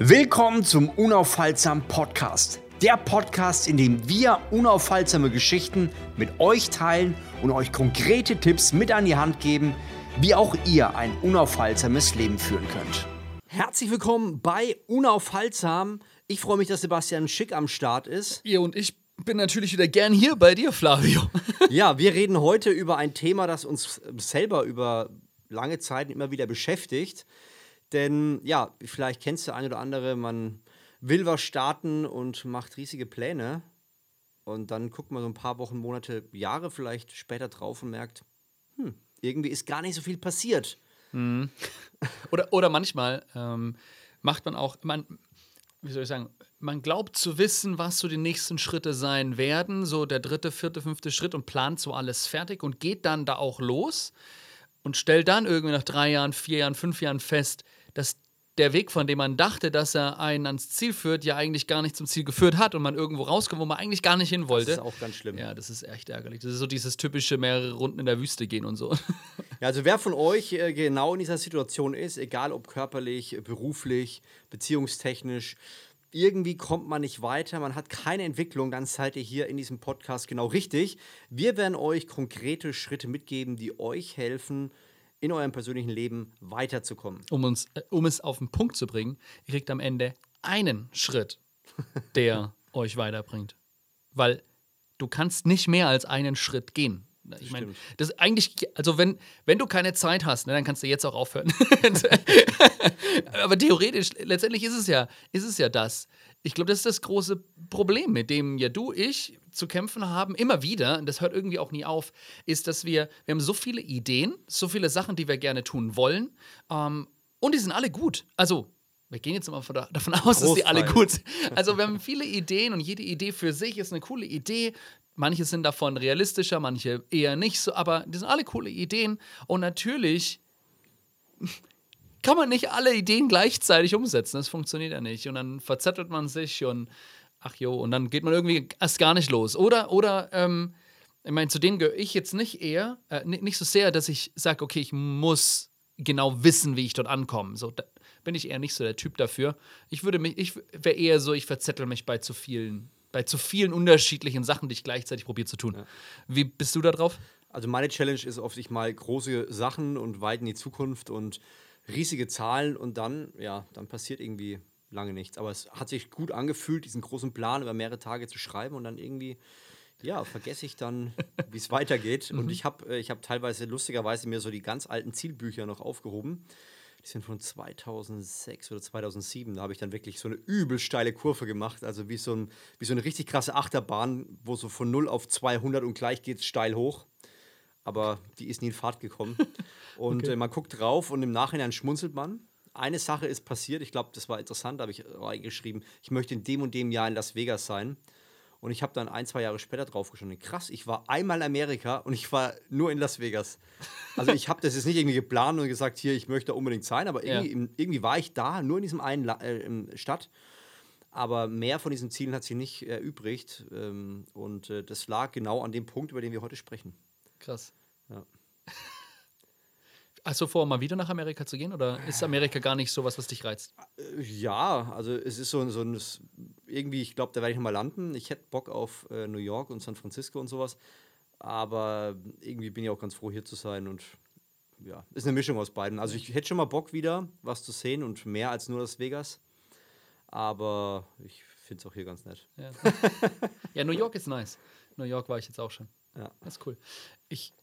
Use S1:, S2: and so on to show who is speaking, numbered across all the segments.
S1: Willkommen zum Unaufhaltsam Podcast. Der Podcast, in dem wir unaufhaltsame Geschichten mit euch teilen und euch konkrete Tipps mit an die Hand geben, wie auch ihr ein unaufhaltsames Leben führen könnt. Herzlich willkommen bei Unaufhaltsam. Ich freue mich, dass Sebastian Schick am Start ist.
S2: Ja, und ich bin natürlich wieder gern hier bei dir, Flavio.
S1: ja, wir reden heute über ein Thema, das uns selber über lange Zeit immer wieder beschäftigt. Denn ja, vielleicht kennst du eine oder andere, man will was starten und macht riesige Pläne. Und dann guckt man so ein paar Wochen, Monate, Jahre vielleicht später drauf und merkt, hm, irgendwie ist gar nicht so viel passiert.
S2: Mhm. Oder, oder manchmal ähm, macht man auch, man, wie soll ich sagen, man glaubt zu wissen, was so die nächsten Schritte sein werden, so der dritte, vierte, fünfte Schritt und plant so alles fertig und geht dann da auch los und stellt dann irgendwie nach drei Jahren, vier Jahren, fünf Jahren fest, dass der Weg, von dem man dachte, dass er einen ans Ziel führt, ja eigentlich gar nicht zum Ziel geführt hat und man irgendwo rauskommt, wo man eigentlich gar nicht hin wollte.
S1: Das ist auch ganz schlimm.
S2: Ja, das ist echt ärgerlich. Das ist so dieses typische mehrere Runden in der Wüste gehen und so.
S1: Ja, also wer von euch äh, genau in dieser Situation ist, egal ob körperlich, beruflich, beziehungstechnisch, irgendwie kommt man nicht weiter, man hat keine Entwicklung, dann seid ihr hier in diesem Podcast genau richtig. Wir werden euch konkrete Schritte mitgeben, die euch helfen, in eurem persönlichen Leben weiterzukommen.
S2: Um, uns, äh, um es auf den Punkt zu bringen, ihr kriegt am Ende einen Schritt, der euch weiterbringt. Weil du kannst nicht mehr als einen Schritt gehen. Ich meine, das eigentlich, also wenn, wenn du keine Zeit hast, ne, dann kannst du jetzt auch aufhören. Aber theoretisch, letztendlich ist es ja, ist es ja das. Ich glaube, das ist das große Problem, mit dem ja du, ich zu kämpfen haben, immer wieder, und das hört irgendwie auch nie auf, ist, dass wir, wir haben so viele Ideen, so viele Sachen, die wir gerne tun wollen, ähm, und die sind alle gut. Also, wir gehen jetzt mal davon aus, dass die alle gut sind. Also, wir haben viele Ideen und jede Idee für sich ist eine coole Idee. Manche sind davon realistischer, manche eher nicht so, aber die sind alle coole Ideen. Und natürlich kann man nicht alle Ideen gleichzeitig umsetzen. Das funktioniert ja nicht. Und dann verzettelt man sich und ach jo, und dann geht man irgendwie erst gar nicht los. Oder, oder, ähm, ich meine, zu denen gehöre ich jetzt nicht eher, äh, nicht so sehr, dass ich sage, okay, ich muss genau wissen, wie ich dort ankomme. So, bin ich eher nicht so der Typ dafür. Ich würde mich, ich wäre eher so, ich verzettel mich bei zu vielen, bei zu vielen unterschiedlichen Sachen, die ich gleichzeitig probiere zu tun. Ja. Wie bist du da drauf?
S1: Also meine Challenge ist oft, ich mal große Sachen und weit in die Zukunft und riesige Zahlen und dann, ja, dann passiert irgendwie lange nichts. Aber es hat sich gut angefühlt, diesen großen Plan über mehrere Tage zu schreiben und dann irgendwie, ja, vergesse ich dann, wie es weitergeht. Und mhm. ich habe äh, ich hab teilweise lustigerweise mir so die ganz alten Zielbücher noch aufgehoben. Die sind von 2006 oder 2007. Da habe ich dann wirklich so eine übel steile Kurve gemacht. Also wie so, ein, wie so eine richtig krasse Achterbahn, wo so von 0 auf 200 und gleich geht es steil hoch aber die ist nie in Fahrt gekommen. Und okay. äh, man guckt drauf und im Nachhinein schmunzelt man. Eine Sache ist passiert, ich glaube, das war interessant, da habe ich reingeschrieben, ich möchte in dem und dem Jahr in Las Vegas sein. Und ich habe dann ein, zwei Jahre später draufgeschaut. Krass, ich war einmal in Amerika und ich war nur in Las Vegas. Also ich habe das jetzt nicht irgendwie geplant und gesagt, hier, ich möchte da unbedingt sein, aber irgendwie, ja. irgendwie war ich da, nur in diesem einen La äh, Stadt. Aber mehr von diesen Zielen hat sich nicht erübrigt. Ähm, und äh, das lag genau an dem Punkt, über den wir heute sprechen.
S2: Krass. Ja. Hast du vor, mal wieder nach Amerika zu gehen oder ist Amerika gar nicht so was, was dich reizt?
S1: Äh, ja, also es ist so, so ein, irgendwie, ich glaube, da werde ich nochmal landen. Ich hätte Bock auf äh, New York und San Francisco und sowas. Aber irgendwie bin ich auch ganz froh, hier zu sein und ja, ist eine Mischung aus beiden. Also ich hätte schon mal Bock wieder, was zu sehen und mehr als nur das Vegas. Aber ich finde es auch hier ganz nett.
S2: Ja. ja, New York ist nice. New York war ich jetzt auch schon. Ja. Das ist cool. Ich,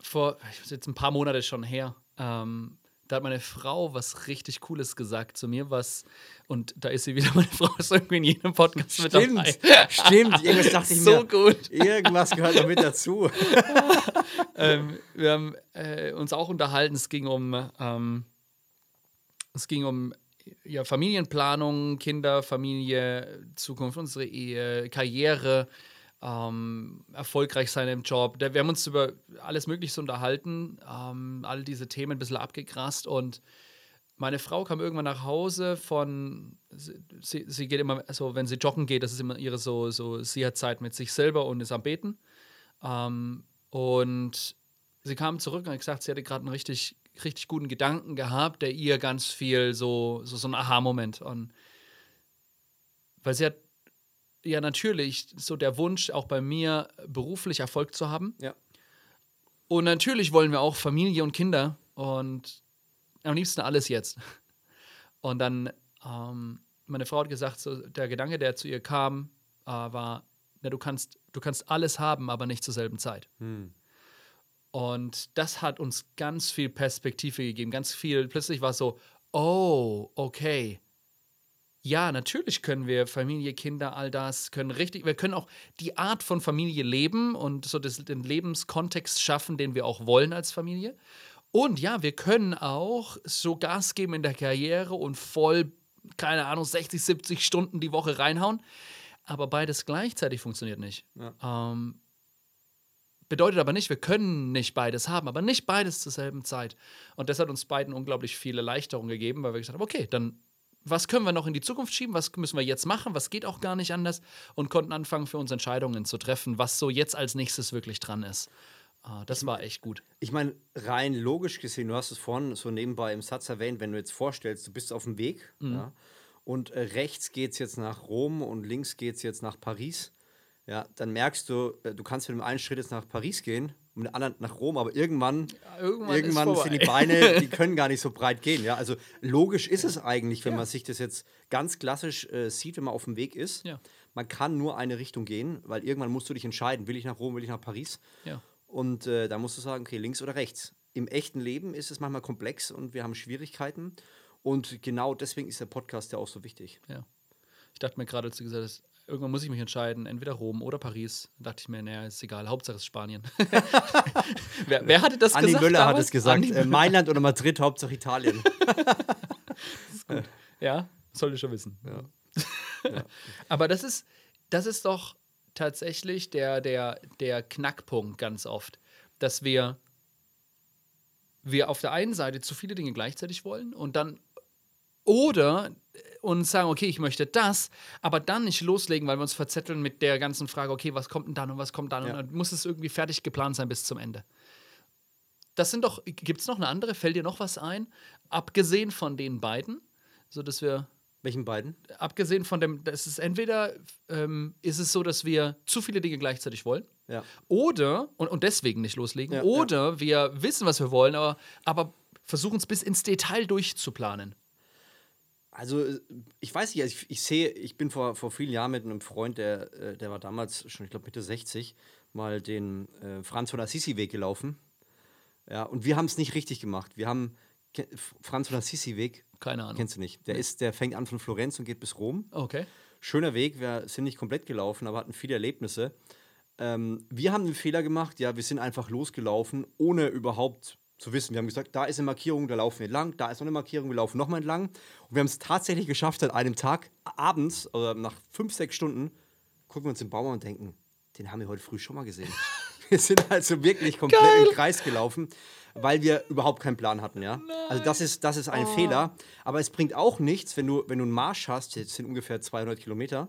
S2: vor, ich jetzt ein paar Monate schon her, ähm, da hat meine Frau was richtig Cooles gesagt zu mir, was, und da ist sie wieder, meine Frau ist irgendwie in jedem Podcast
S1: stimmt, mit dabei. Stimmt, irgendwas dachte ich so mir. gut. Irgendwas gehört noch mit dazu.
S2: ähm, wir haben äh, uns auch unterhalten, es ging um, ähm, es ging um ja, Familienplanung, Kinder, Familie, Zukunft, unsere Ehe, Karriere, ähm, erfolgreich sein im Job. Wir haben uns über alles Mögliche unterhalten, ähm, all diese Themen ein bisschen abgegrast und meine Frau kam irgendwann nach Hause von, sie, sie geht immer, also wenn sie joggen geht, das ist immer ihre so, so sie hat Zeit mit sich selber und ist am Beten. Ähm, und sie kam zurück und hat gesagt, sie hatte gerade einen richtig, richtig guten Gedanken gehabt, der ihr ganz viel so, so, so ein Aha-Moment. Und weil sie hat ja natürlich so der Wunsch, auch bei mir beruflich Erfolg zu haben.
S1: Ja.
S2: Und natürlich wollen wir auch Familie und Kinder und am liebsten alles jetzt. Und dann, ähm, meine Frau hat gesagt, so, der Gedanke, der zu ihr kam, äh, war, na, du, kannst, du kannst alles haben, aber nicht zur selben Zeit.
S1: Hm.
S2: Und das hat uns ganz viel Perspektive gegeben, ganz viel. Plötzlich war es so, oh, okay. Ja, natürlich können wir Familie, Kinder, all das können richtig. Wir können auch die Art von Familie leben und so das, den Lebenskontext schaffen, den wir auch wollen als Familie. Und ja, wir können auch so Gas geben in der Karriere und voll, keine Ahnung, 60, 70 Stunden die Woche reinhauen. Aber beides gleichzeitig funktioniert nicht.
S1: Ja.
S2: Ähm, bedeutet aber nicht, wir können nicht beides haben, aber nicht beides zur selben Zeit. Und das hat uns beiden unglaublich viel Erleichterung gegeben, weil wir gesagt haben, okay, dann was können wir noch in die Zukunft schieben, was müssen wir jetzt machen, was geht auch gar nicht anders und konnten anfangen, für uns Entscheidungen zu treffen, was so jetzt als nächstes wirklich dran ist. Ah, das war echt gut.
S1: Ich meine, rein logisch gesehen, du hast es vorhin so nebenbei im Satz erwähnt, wenn du jetzt vorstellst, du bist auf dem Weg ja, und äh, rechts geht es jetzt nach Rom und links geht es jetzt nach Paris, ja, dann merkst du, äh, du kannst mit dem einen Schritt jetzt nach Paris gehen und mit dem anderen nach Rom, aber irgendwann,
S2: irgendwann ist
S1: irgendwann
S2: vorbei.
S1: sind die Beine, die können gar nicht so breit gehen. Ja? Also logisch ist es eigentlich, wenn
S2: Ja.
S1: man sich das jetzt ganz klassisch äh, sieht, wenn man auf dem Weg ist.
S2: Ja.
S1: Man kann nur eine Richtung gehen, weil irgendwann musst du dich entscheiden, will ich nach Rom, will ich nach Paris?
S2: Ja.
S1: Und äh, da musst du sagen, okay, links oder rechts. Im echten Leben ist es manchmal komplex und wir haben Schwierigkeiten. Und genau deswegen ist der Podcast ja auch so wichtig.
S2: Ja. Ich dachte mir gerade, als du gesagt hast, irgendwann muss ich mich entscheiden, entweder Rom oder Paris. Da dachte ich mir, naja, ist egal, Hauptsache ist Spanien. wer, wer hatte das
S1: Andi
S2: gesagt?
S1: Möller hat
S2: damals?
S1: es gesagt. Äh. Mailand oder Madrid, Hauptsache Italien.
S2: Ja, sollte schon wissen.
S1: Ja.
S2: Aber das ist, das ist doch tatsächlich der, der, der Knackpunkt ganz oft, dass wir, wir auf der einen Seite zu viele Dinge gleichzeitig wollen und dann oder uns sagen, okay, ich möchte das, aber dann nicht loslegen, weil wir uns verzetteln mit der ganzen Frage, okay, was kommt denn dann und was kommt dann
S1: Ja.
S2: und dann muss es irgendwie fertig geplant sein bis zum Ende. Das sind doch, gibt es noch eine andere? Fällt dir noch was ein? Abgesehen von den beiden, so dass wir
S1: Welchen beiden?
S2: abgesehen von dem, das ist entweder ähm, ist es so, dass wir zu viele Dinge gleichzeitig wollen,
S1: Ja.
S2: oder und, und deswegen nicht loslegen,
S1: Ja,
S2: oder wir wissen, was wir wollen, aber, aber versuchen es bis ins Detail durchzuplanen.
S1: Also, äh, ich weiß nicht, also ich, ich sehe, ich bin vor, vor vielen Jahren mit einem Freund, der, äh, der war damals schon, ich glaube, Mitte 60, mal den äh, Franz von Assisi-Weg gelaufen. Ja, und wir haben es nicht richtig gemacht. Wir haben Franz von Assisi-Weg,
S2: Keine Ahnung.
S1: kennst du nicht. Der, ist, der fängt an von Florenz und geht bis Rom.
S2: Okay.
S1: Schöner Weg, wir sind nicht komplett gelaufen, aber hatten viele Erlebnisse. Ähm, wir haben den Fehler gemacht, ja, wir sind einfach losgelaufen, ohne überhaupt zu wissen. Wir haben gesagt, da ist eine Markierung, da laufen wir entlang, da ist noch eine Markierung, wir laufen nochmal entlang. Und wir haben es tatsächlich geschafft, an einem Tag, abends, oder nach fünf, sechs Stunden, gucken wir uns den Baum an und denken, den haben wir heute früh schon mal gesehen. Wir sind also wirklich komplett
S2: Geil.
S1: im Kreis gelaufen, weil wir überhaupt keinen Plan hatten, ja. Also das ist, das ist ein Fehler. Aber es bringt auch nichts, wenn du, wenn du einen Marsch hast, jetzt sind ungefähr 200 Kilometer,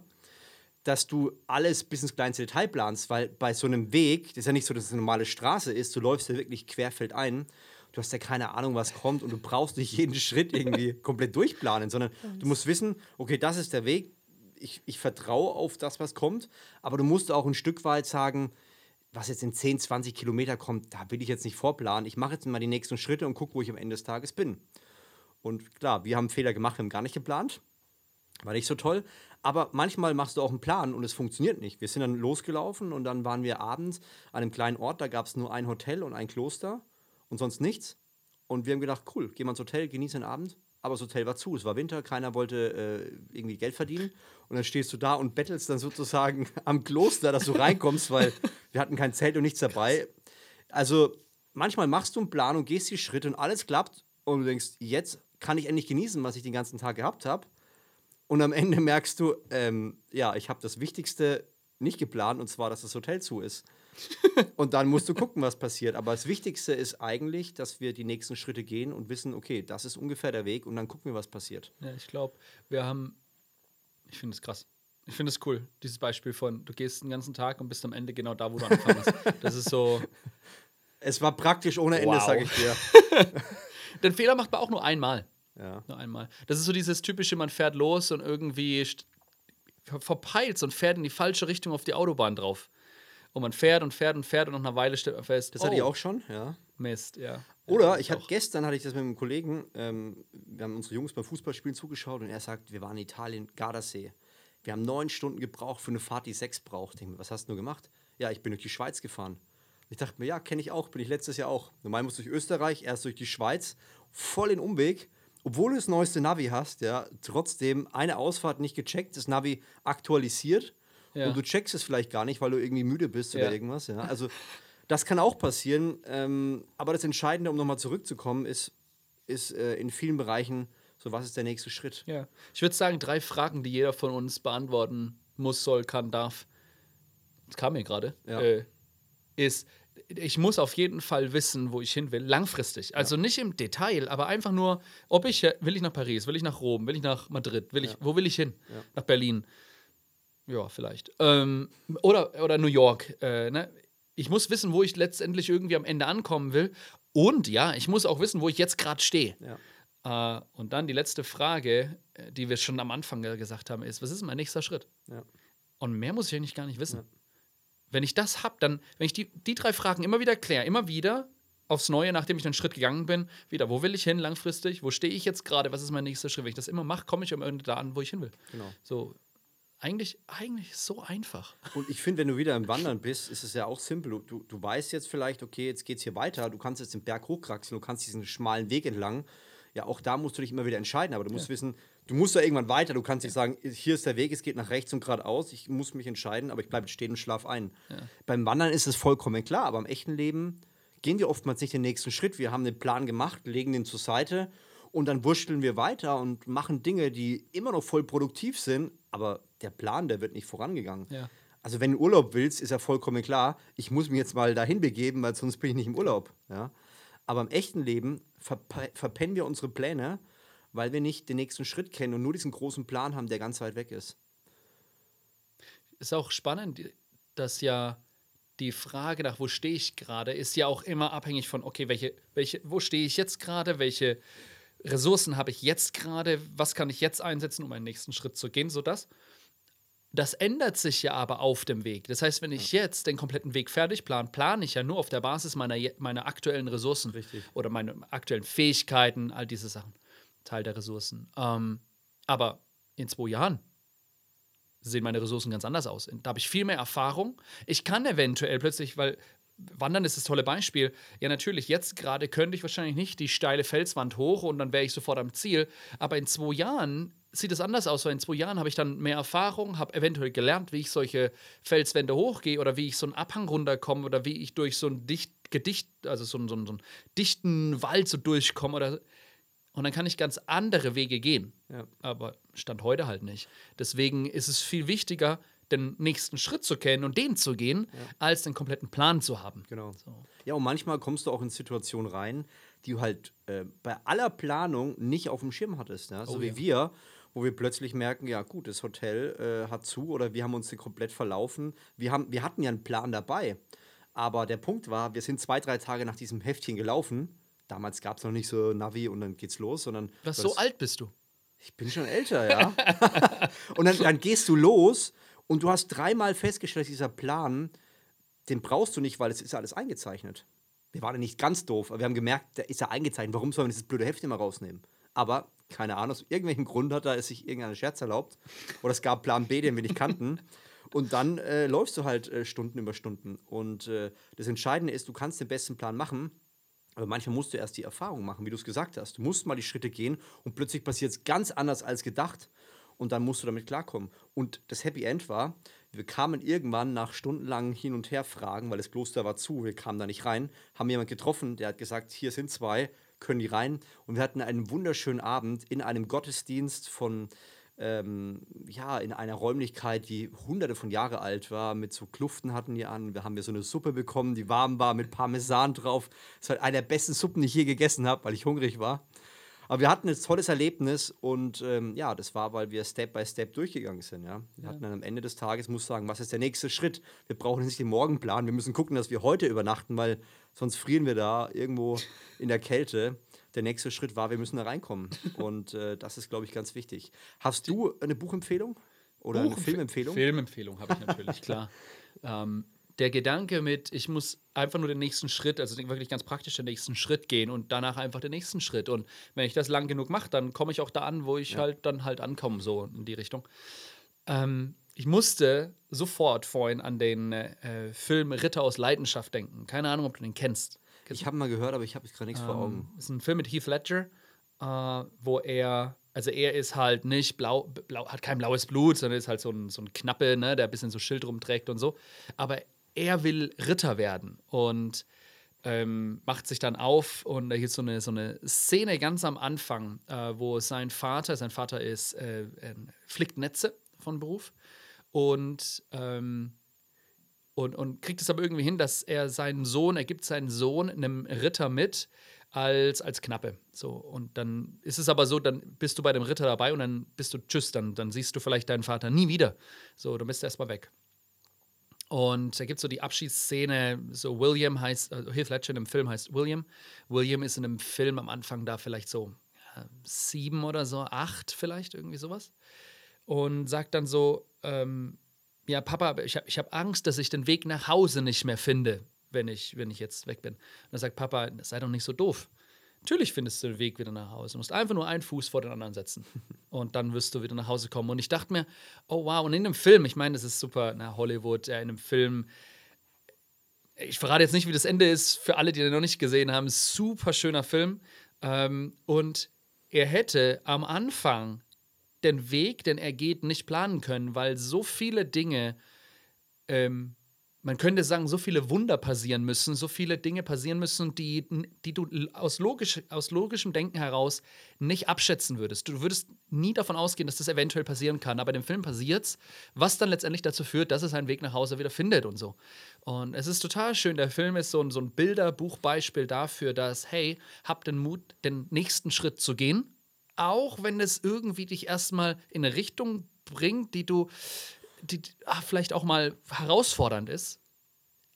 S1: dass du alles bis ins kleinste Detail planst, weil bei so einem Weg, das ist ja nicht so, dass es eine normale Straße ist, du läufst ja wirklich querfeldein. Du hast ja keine Ahnung, was kommt und du brauchst nicht jeden Schritt irgendwie komplett durchplanen, sondern du musst wissen, okay, das ist der Weg, ich, ich vertraue auf das, was kommt, aber du musst auch ein Stück weit sagen, was jetzt in 10, 20 Kilometer kommt, da will ich jetzt nicht vorplanen. Ich mache jetzt mal die nächsten Schritte und gucke, wo ich am Ende des Tages bin. Und klar, wir haben Fehler gemacht, wir haben gar nicht geplant. War nicht so toll. Aber manchmal machst du auch einen Plan und es funktioniert nicht. Wir sind dann losgelaufen und dann waren wir abends an einem kleinen Ort, da gab es nur ein Hotel und ein Kloster und sonst nichts. Und wir haben gedacht, cool, gehen wir ins Hotel, genießen den Abend. Aber das Hotel war zu, es war Winter, keiner wollte äh, irgendwie Geld verdienen. Und dann stehst du da und bettelst dann sozusagen am Kloster, dass du reinkommst, weil wir hatten kein Zelt und nichts dabei. Also manchmal machst du einen Plan und gehst die Schritte und alles klappt und du denkst, jetzt kann ich endlich genießen, was ich den ganzen Tag gehabt habe. Und am Ende merkst du, ähm, ja, ich habe das Wichtigste nicht geplant und zwar, dass das Hotel zu ist. und dann musst du gucken, was passiert. Aber das Wichtigste ist eigentlich, dass wir die nächsten Schritte gehen und wissen, okay, das ist ungefähr der Weg und dann gucken wir, was passiert.
S2: Ja, ich glaube, wir haben. Ich finde es krass. Ich finde es cool, dieses Beispiel von, du gehst den ganzen Tag und bist am Ende genau da, wo du angefangen hast. Das ist so.
S1: Es war praktisch ohne Ende,
S2: Wow.
S1: sag ich dir.
S2: Den Fehler macht man auch nur einmal.
S1: Ja.
S2: Nur einmal. Das ist so dieses typische, man fährt los und irgendwie verpeilt und fährt in die falsche Richtung auf die Autobahn drauf. Und man fährt und fährt und fährt und nach einer Weile stellt man fest,
S1: Das hatte ich
S2: oh,
S1: auch schon, ja.
S2: Mist, ja.
S1: Oder ich hatte gestern hatte ich das mit einem Kollegen, ähm, wir haben unsere Jungs beim Fußballspielen zugeschaut und er sagt, wir waren in Italien, Gardasee. Wir haben neun Stunden gebraucht für eine Fahrt, die sechs braucht. Ich denke was hast du nur gemacht? Ja, ich bin durch die Schweiz gefahren. Ich dachte mir, ja, kenne ich auch, bin ich letztes Jahr auch. Normal musst du durch Österreich, erst durch die Schweiz, voll in Umweg. Obwohl du das neueste Navi hast, ja, trotzdem eine Ausfahrt nicht gecheckt, das Navi aktualisiert
S2: Ja.
S1: und du checkst es vielleicht gar nicht, weil du irgendwie müde bist oder
S2: Ja.
S1: irgendwas. Ja. Also das kann auch passieren. Ähm, aber das Entscheidende, um nochmal zurückzukommen, ist, ist äh, in vielen Bereichen so, was ist der nächste Schritt?
S2: Ja. Ich würde sagen, drei Fragen, die jeder von uns beantworten muss, soll, kann, darf. Das kam mir gerade.
S1: Ja.
S2: Äh, ist, ich muss auf jeden Fall wissen, wo ich hin will, langfristig. Also nicht im Detail, aber einfach nur, ob ich, will ich nach Paris, will ich nach Rom, will ich nach Madrid, will ich, wo will ich hin? Nach Berlin. Ja, vielleicht. Ähm, oder, oder New York. Äh, ne? Ich muss wissen, wo ich letztendlich irgendwie am Ende ankommen will. Und ja, ich muss auch wissen, wo ich jetzt gerade stehe.
S1: Ja.
S2: Äh, und dann die letzte Frage, äh, die wir schon am Anfang gesagt haben, ist: Was ist mein nächster Schritt?
S1: Ja.
S2: Und mehr muss ich eigentlich gar nicht wissen. Wenn ich das habe, dann, wenn ich die, die drei Fragen immer wieder kläre, immer wieder aufs Neue, nachdem ich einen Schritt gegangen bin, wieder, wo will ich hin langfristig? Wo stehe ich jetzt gerade? Was ist mein nächster Schritt? Wenn ich das immer mache, komme ich am Ende da an, wo ich hin will.
S1: Genau.
S2: So, eigentlich, eigentlich so einfach.
S1: Und ich finde, wenn du wieder im Wandern bist, ist es ja auch simpel. Du, du, weißt jetzt vielleicht, okay, jetzt geht es hier weiter. Du kannst jetzt den Berg hochkraxeln, du kannst diesen schmalen Weg entlang. Ja, auch da musst du dich immer wieder entscheiden. Aber du musst wissen, du musst da irgendwann weiter. Du kannst nicht sagen, hier ist der Weg, es geht nach rechts und geradeaus. Ich muss mich entscheiden, aber ich bleibe stehen und schlaf ein. Beim Wandern ist es vollkommen klar, aber im echten Leben gehen wir oftmals nicht den nächsten Schritt. Wir haben den Plan gemacht, legen den zur Seite und dann wurschteln wir weiter und machen Dinge, die immer noch voll produktiv sind, aber der Plan, der wird nicht vorangegangen.
S2: Ja.
S1: Also wenn du Urlaub willst, ist ja vollkommen klar, ich muss mich jetzt mal dahin begeben, weil sonst bin ich nicht im Urlaub. Ja? Aber im echten Leben verpe verpennen wir unsere Pläne, weil wir nicht den nächsten Schritt kennen und nur diesen großen Plan haben, der ganz weit weg ist.
S2: ist auch spannend, dass ja die Frage nach, wo stehe ich gerade, ist ja auch immer abhängig von, okay, welche, welche, wo stehe ich jetzt gerade, welche Ressourcen habe ich jetzt gerade, was kann ich jetzt einsetzen, um einen nächsten Schritt zu gehen, sodass das ändert sich ja aber auf dem Weg. Das heißt, wenn ich jetzt den kompletten Weg fertig plane, plane ich ja nur auf der Basis meiner, meiner aktuellen Ressourcen
S1: Richtig.
S2: oder meine aktuellen Fähigkeiten, all diese Sachen. Teil der Ressourcen. Ähm, aber in zwei Jahren sehen meine Ressourcen ganz anders aus. Da habe ich viel mehr Erfahrung. Ich kann eventuell plötzlich, weil Wandern ist das tolle Beispiel. Ja, natürlich, jetzt gerade könnte ich wahrscheinlich nicht die steile Felswand hoch und dann wäre ich sofort am Ziel. Aber in zwei Jahren sieht es anders aus, weil in zwei Jahren habe ich dann mehr Erfahrung, habe eventuell gelernt, wie ich solche Felswände hochgehe oder wie ich so einen Abhang runterkomme oder wie ich durch so ein dicht, Gedicht, also so, einen- so, einen- so einen dichten Wald so durchkomme oder und dann kann ich ganz andere Wege gehen.
S1: Ja.
S2: Aber Stand heute halt nicht. Deswegen ist es viel wichtiger, den nächsten Schritt zu kennen und den zu gehen, als den kompletten Plan zu haben.
S1: Genau.
S2: So.
S1: Ja, und manchmal kommst du auch in Situationen rein, die du halt äh, bei aller Planung nicht auf dem Schirm hattest. Ja? So
S2: Oh
S1: wie
S2: ja.
S1: wir, wo wir plötzlich merken, ja gut, das Hotel äh, hat zu oder wir haben uns komplett verlaufen. Wir, haben, wir hatten ja einen Plan dabei. Aber der Punkt war, wir sind zwei, drei Tage nach diesem Heftchen gelaufen. Damals gab es noch nicht so Navi und dann geht's los, sondern
S2: Was, so alt bist du?
S1: ich bin schon älter, ja. und dann, dann gehst du los und du hast dreimal festgestellt, dieser Plan, den brauchst du nicht, weil es ist ja alles eingezeichnet. Wir waren ja nicht ganz doof, aber wir haben gemerkt, der ist ja eingezeichnet. Warum sollen wir dieses blöde Heftchen mal rausnehmen? Aber, keine Ahnung, aus irgendwelchem Grund hat es sich irgendeiner Scherz erlaubt. Oder es gab Plan B, den wir nicht kannten. Und dann äh, läufst du halt äh, Stunden über Stunden. Und äh, das Entscheidende ist, du kannst den besten Plan machen, aber manchmal musst du erst die Erfahrung machen, wie du es gesagt hast. Du musst mal die Schritte gehen und plötzlich passiert es ganz anders als gedacht. Und dann musst du damit klarkommen. Und das Happy End war, wir kamen irgendwann nach stundenlangen Hin- und Herfragen, weil das Kloster war zu, wir kamen da nicht rein, haben jemanden getroffen, der hat gesagt, hier sind zwei, können die rein. Und wir hatten einen wunderschönen Abend in einem Gottesdienst von, ähm, ja, in einer Räumlichkeit, die hunderte von Jahre alt war, mit so Kluften hatten die an. Wir haben wir so eine Suppe bekommen, die warm war, mit Parmesan drauf. Das war eine der besten Suppen, die ich je gegessen habe, weil ich hungrig war. Aber wir hatten ein tolles Erlebnis und ähm, ja, das war, weil wir Step by Step durchgegangen sind. Ja? Wir hatten dann am Ende des Tages, muss sagen, was ist der nächste Schritt? Wir brauchen nicht den Morgenplan, wir müssen gucken, dass wir heute übernachten, weil sonst frieren wir da irgendwo in der Kälte. Der nächste Schritt war, wir müssen da reinkommen. Und äh, das ist, glaube ich, ganz wichtig. Hast du eine Buchempfehlung? Oder eine
S2: Buch-
S1: Filmempfehlung?
S2: Filmempfehlung habe ich natürlich, klar. Ähm, der Gedanke mit, ich muss einfach nur den nächsten Schritt, also wirklich ganz praktisch den nächsten Schritt gehen und danach einfach den nächsten Schritt. Und wenn ich das lang genug mache, dann komme ich auch da an, wo ich halt dann halt ankomme, so in die Richtung. Ähm, ich musste sofort vorhin an den äh, Film Ritter aus Leidenschaft denken. Keine Ahnung, ob du den kennst.
S1: Ich habe mal gehört, aber ich habe gerade nichts vor Augen.
S2: Ähm, ist ein Film mit Heath Ledger, äh, wo er, also er ist halt nicht blau, blau, hat kein blaues Blut, sondern ist halt so ein, so ein Knappe, ne, der ein bisschen so Schild rumträgt und so. Aber er will Ritter werden und ähm, macht sich dann auf und da gibt es so eine, so eine Szene ganz am Anfang, äh, wo sein Vater, sein Vater ist, äh, flickt Netze von Beruf und ähm, und, und kriegt es aber irgendwie hin, dass er seinen Sohn, er gibt seinen Sohn einem Ritter mit als, als Knappe. So, und dann ist es aber so, dann bist du bei dem Ritter dabei und dann bist du tschüss, dann, dann siehst du vielleicht deinen Vater nie wieder. So, du bist erstmal weg. Und da gibt es so die Abschiedsszene, so William heißt, also Heath Ledger im Film heißt William. William ist in einem Film am Anfang da vielleicht so ja, sieben oder so, acht vielleicht, irgendwie sowas. Und sagt dann so, ähm, ja, Papa, ich habe ich hab Angst, dass ich den Weg nach Hause nicht mehr finde, wenn ich, wenn ich jetzt weg bin. Und dann sagt Papa, sei doch nicht so doof. Natürlich findest du den Weg wieder nach Hause. Du musst einfach nur einen Fuß vor den anderen setzen. Und dann wirst du wieder nach Hause kommen. Und ich dachte mir, oh wow, und in dem Film, ich meine, das ist super, na, Hollywood, ja, in dem Film, ich verrate jetzt nicht, wie das Ende ist, für alle, die den noch nicht gesehen haben, super schöner Film. Ähm, und er hätte am Anfang den Weg, den er geht, nicht planen können, weil so viele Dinge, ähm, man könnte sagen, so viele Wunder passieren müssen, so viele Dinge passieren müssen, die, die du aus, logisch, aus logischem Denken heraus nicht abschätzen würdest. Du würdest nie davon ausgehen, dass das eventuell passieren kann, aber dem Film passiert's, was dann letztendlich dazu führt, dass er seinen Weg nach Hause wieder findet und so. Und es ist total schön. Der Film ist so ein, so ein Bilderbuchbeispiel dafür, dass, hey, hab den Mut, den nächsten Schritt zu gehen, auch wenn es irgendwie dich erstmal in eine Richtung bringt, die du, die ach, vielleicht auch mal herausfordernd ist.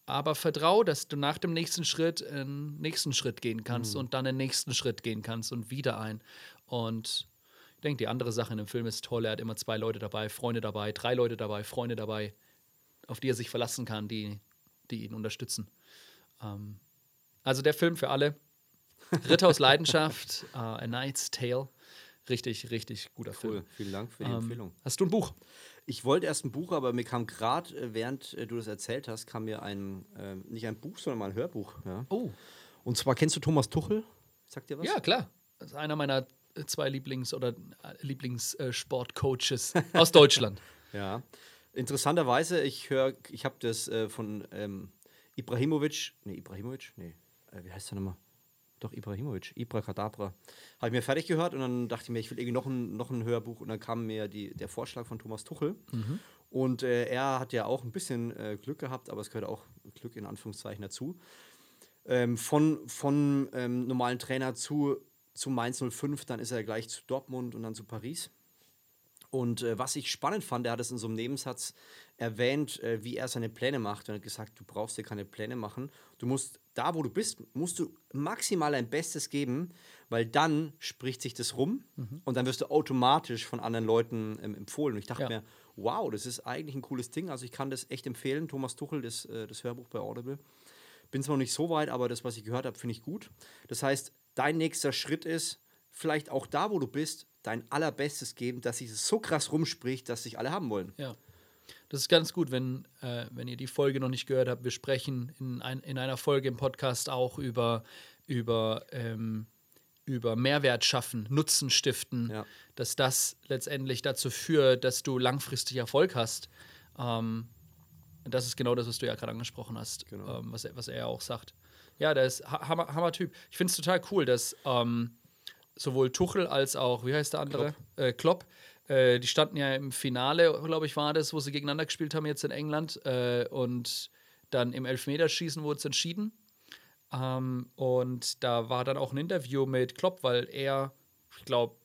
S2: Aber vertrau, dass du nach dem nächsten Schritt einen nächsten Schritt gehen kannst und dann den nächsten Schritt gehen kannst und wieder ein. Und ich denke, die andere Sache in dem Film ist toll. Er hat immer zwei Leute dabei, Freunde dabei, drei Leute dabei, Freunde dabei, auf die er sich verlassen kann, die, die ihn unterstützen. Ähm, also der Film für alle. Ritter aus Leidenschaft, uh, A Knight's Tale. Richtig, richtig guter
S1: Cool,
S2: Film.
S1: vielen Dank für die
S2: Ähm,
S1: Empfehlung.
S2: hast du ein Buch?
S1: Ich wollte erst ein Buch, aber mir kam gerade, äh, während äh, du das erzählt hast, kam mir ein, ähm, nicht ein Buch, sondern mal ein Hörbuch. Ja.
S2: Oh.
S1: Und zwar kennst du Thomas Tuchel? Sagt dir was?
S2: Ja, klar. Das ist einer meiner äh, zwei Lieblings- oder Lieblingssportcoaches aus Deutschland.
S1: Ja. Interessanterweise, ich höre, ich habe das äh, von ähm, Ibrahimovic, nee, Ibrahimovic, nee, äh, wie heißt der nochmal? Doch, Ibrahimovic, Ibra Kadabra. Habe ich mir fertig gehört und dann dachte ich mir, ich will irgendwie noch ein, noch ein Hörbuch und dann kam mir die, der Vorschlag von Thomas Tuchel. Und äh, er hat ja auch ein bisschen äh, Glück gehabt, aber es gehört auch Glück in Anführungszeichen dazu. Ähm, von von ähm, normalen Trainer zu, zu Mainz 05, dann ist er gleich zu Dortmund und dann zu Paris. Und äh, was ich spannend fand, er hat es in so einem Nebensatz erwähnt, äh, wie er seine Pläne macht. Und er hat gesagt, du brauchst dir keine Pläne machen. Du musst, da wo du bist, musst du maximal dein Bestes geben, weil dann spricht sich das rum und dann wirst du automatisch von anderen Leuten ähm, empfohlen. Und ich dachte
S2: Ja.
S1: mir, wow, das ist eigentlich ein cooles Ding. Also ich kann das echt empfehlen. Thomas Tuchel, das, äh, das Hörbuch bei Audible. Bin zwar noch nicht so weit, aber das, was ich gehört habe, finde ich gut. Das heißt, dein nächster Schritt ist, vielleicht auch da, wo du bist, dein allerbestes geben, dass sich das so krass rumspricht, dass sich alle haben wollen.
S2: Ja. Das ist ganz gut, wenn, äh, wenn ihr die Folge noch nicht gehört habt. Wir sprechen in, ein, in einer Folge im Podcast auch über, über, ähm, über Mehrwert schaffen, Nutzen stiften,
S1: Ja.
S2: dass das letztendlich dazu führt, dass du langfristig Erfolg hast. Ähm, das ist genau das, was du ja gerade angesprochen hast,
S1: Genau.
S2: ähm, was, er, was er auch sagt. Ja, der ist ha Hammer, Hammer Typ. Ich finde es total cool, dass ähm, sowohl Tuchel als auch, wie heißt der andere? Klopp. Äh, Klopp äh, die standen ja im Finale, glaube ich, war das, wo sie gegeneinander gespielt haben jetzt in England. Äh, und dann im Elfmeterschießen wurde es entschieden. Ähm, und da war dann auch ein Interview mit Klopp, weil er ich glaube,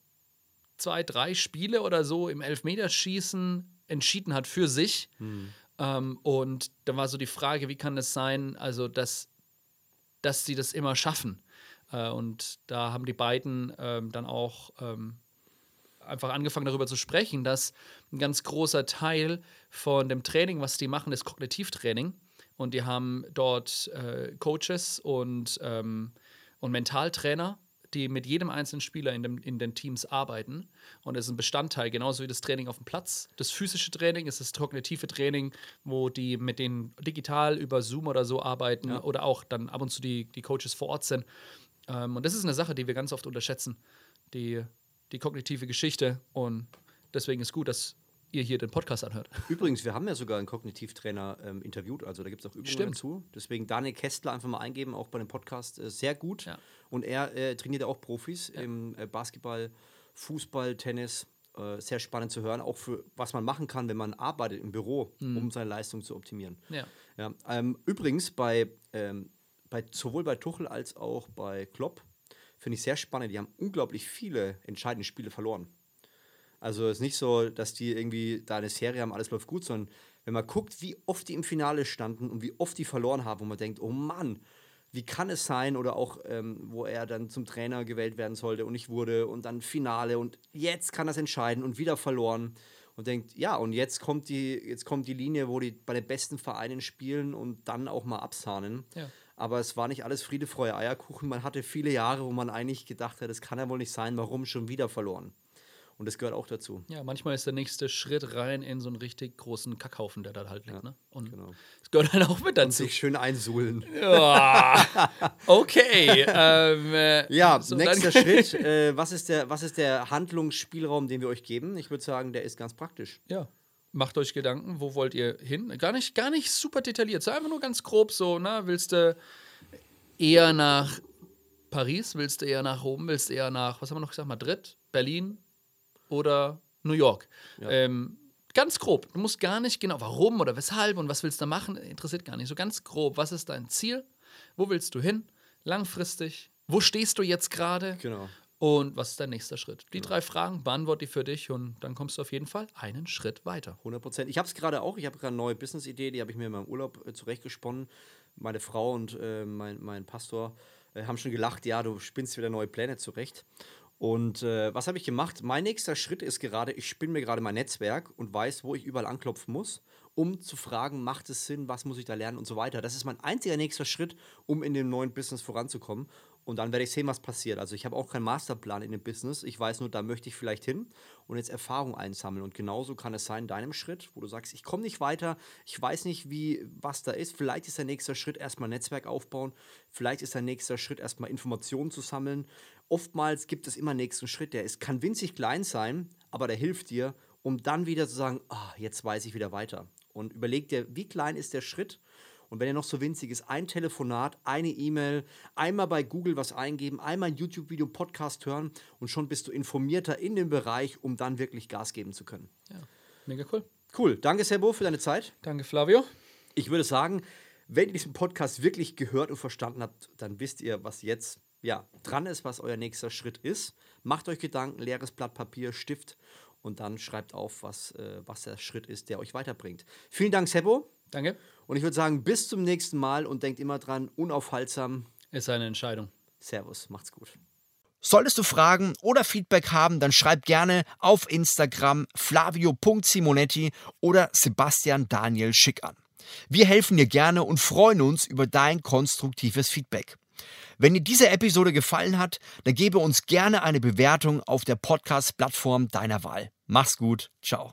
S2: zwei, drei Spiele oder so im Elfmeterschießen entschieden hat für sich. Ähm, und dann war so die Frage, wie kann es sein, also dass, dass sie das immer schaffen. Äh, und da haben die beiden ähm, dann auch ähm, einfach angefangen darüber zu sprechen, dass ein ganz großer Teil von dem Training, was die machen, ist Kognitivtraining. Und die haben dort äh, Coaches und, ähm, und Mentaltrainer, die mit jedem einzelnen Spieler in, dem, in den Teams arbeiten. Und das ist ein Bestandteil, genauso wie das Training auf dem Platz. Das physische Training ist das kognitive Training, wo die mit denen digital über Zoom oder so arbeiten oder auch dann ab und zu die, die Coaches vor Ort sind. Ähm, und das ist eine Sache, die wir ganz oft unterschätzen, die, die kognitive Geschichte. Und deswegen ist gut, dass ihr hier den Podcast anhört.
S1: Übrigens, wir haben ja sogar einen Kognitivtrainer ähm, interviewt, also da gibt es auch Übungen
S2: Stimmt.
S1: dazu. Deswegen Daniel Kästler einfach mal eingeben, auch bei dem Podcast, äh, sehr gut.
S2: Ja.
S1: Und er äh, trainiert ja auch Profis im äh, Basketball, Fußball, Tennis. Äh, sehr spannend zu hören, auch für was man machen kann, wenn man arbeitet im Büro, um seine Leistung zu optimieren.
S2: Ja.
S1: Ja, ähm, übrigens, bei, ähm, bei, sowohl bei Tuchel als auch bei Klopp finde ich sehr spannend. Die haben unglaublich viele entscheidende Spiele verloren. Also es ist nicht so, dass die irgendwie da eine Serie haben, alles läuft gut, sondern wenn man guckt, wie oft die im Finale standen und wie oft die verloren haben, wo man denkt, oh Mann, wie kann es sein? Oder auch, ähm, wo er dann zum Trainer gewählt werden sollte und nicht wurde und dann Finale und jetzt kann das entscheiden und wieder verloren. Und denkt, ja, und jetzt kommt die, jetzt kommt die Linie, wo die bei den besten Vereinen spielen und dann auch mal absahnen.
S2: Ja.
S1: Aber es war nicht alles Friede, Freude, Eierkuchen. Man hatte viele Jahre, wo man eigentlich gedacht hat, das kann ja wohl nicht sein, warum schon wieder verloren. Und das gehört auch dazu.
S2: Ja, manchmal ist der nächste Schritt rein in so einen richtig großen Kackhaufen, der da halt liegt. ne? Und
S1: genau.
S2: das gehört halt auch mit dazu.
S1: Sich schön einsuhlen.
S2: Ja. okay. ähm, äh,
S1: Ja,
S2: so,
S1: nächster Schritt. Äh, was, ist der, was ist der Handlungsspielraum, den wir euch geben? Ich würde sagen, der ist ganz praktisch.
S2: Ja. Macht euch Gedanken, wo wollt ihr hin? Gar nicht, gar nicht super detailliert, so einfach nur ganz grob so, na, willst du eher nach Paris, willst du eher nach Rom, willst du eher nach, was haben wir noch gesagt, Madrid, Berlin oder New York? Ähm, ganz grob. Du musst gar nicht genau, warum oder weshalb und was willst du da machen, interessiert gar nicht. So ganz grob, was ist dein Ziel? Wo willst du hin? Langfristig? Wo stehst du jetzt gerade?
S1: Genau.
S2: Und was ist dein nächster Schritt? Die drei Fragen, beantworte die für dich und dann kommst du auf jeden Fall einen Schritt weiter.
S1: 100 Prozent. Ich habe es gerade auch. Ich habe gerade eine neue Business-Idee, die habe ich mir in meinem Urlaub äh, zurechtgesponnen. Meine Frau und äh, mein, mein Pastor äh, haben schon gelacht, ja, du spinnst wieder neue Pläne zurecht. Und äh, was habe ich gemacht? Mein nächster Schritt ist gerade, ich spinne mir gerade mein Netzwerk und weiß, wo ich überall anklopfen muss, um zu fragen, macht es Sinn, was muss ich da lernen und so weiter. Das ist mein einziger nächster Schritt, um in dem neuen Business voranzukommen. Und dann werde ich sehen, was passiert. Also ich habe auch keinen Masterplan in dem Business. Ich weiß nur, da möchte ich vielleicht hin und jetzt Erfahrung einsammeln. Und genauso kann es sein in deinem Schritt, wo du sagst, ich komme nicht weiter, ich weiß nicht, wie, was da ist. Vielleicht ist der nächste Schritt erstmal Netzwerk aufbauen. Vielleicht ist der nächste Schritt erstmal Informationen zu sammeln. Oftmals gibt es immer einen nächsten Schritt, der ist, kann winzig klein sein, aber der hilft dir, um dann wieder zu sagen, ah, jetzt weiß ich wieder weiter. Und überleg dir, wie klein ist der Schritt? Und wenn er noch so winzig ist, ein Telefonat, eine E-Mail, einmal bei Google was eingeben, einmal ein YouTube-Video, Podcast hören und schon bist du informierter in dem Bereich, um dann wirklich Gas geben zu können.
S2: Ja, mega cool.
S1: Cool. Danke, Sebo, für deine Zeit.
S2: Danke, Flavio.
S1: Ich würde sagen, wenn ihr diesen Podcast wirklich gehört und verstanden habt, dann wisst ihr, was jetzt ja, dran ist, was euer nächster Schritt ist. Macht euch Gedanken, leeres Blatt Papier, Stift und dann schreibt auf, was, äh, was der Schritt ist, der euch weiterbringt. Vielen Dank, Sebo.
S2: Danke.
S1: Und ich würde sagen, bis zum nächsten Mal und denkt immer dran, unaufhaltsam.
S2: Ist eine Entscheidung.
S1: Servus, macht's gut.
S3: Solltest du Fragen oder Feedback haben, dann schreib gerne auf Instagram flavio.simonetti oder Sebastian Daniel Schick an. Wir helfen dir gerne und freuen uns über dein konstruktives Feedback. Wenn dir diese Episode gefallen hat, dann gebe uns gerne eine Bewertung auf der Podcast-Plattform deiner Wahl. Mach's gut, ciao.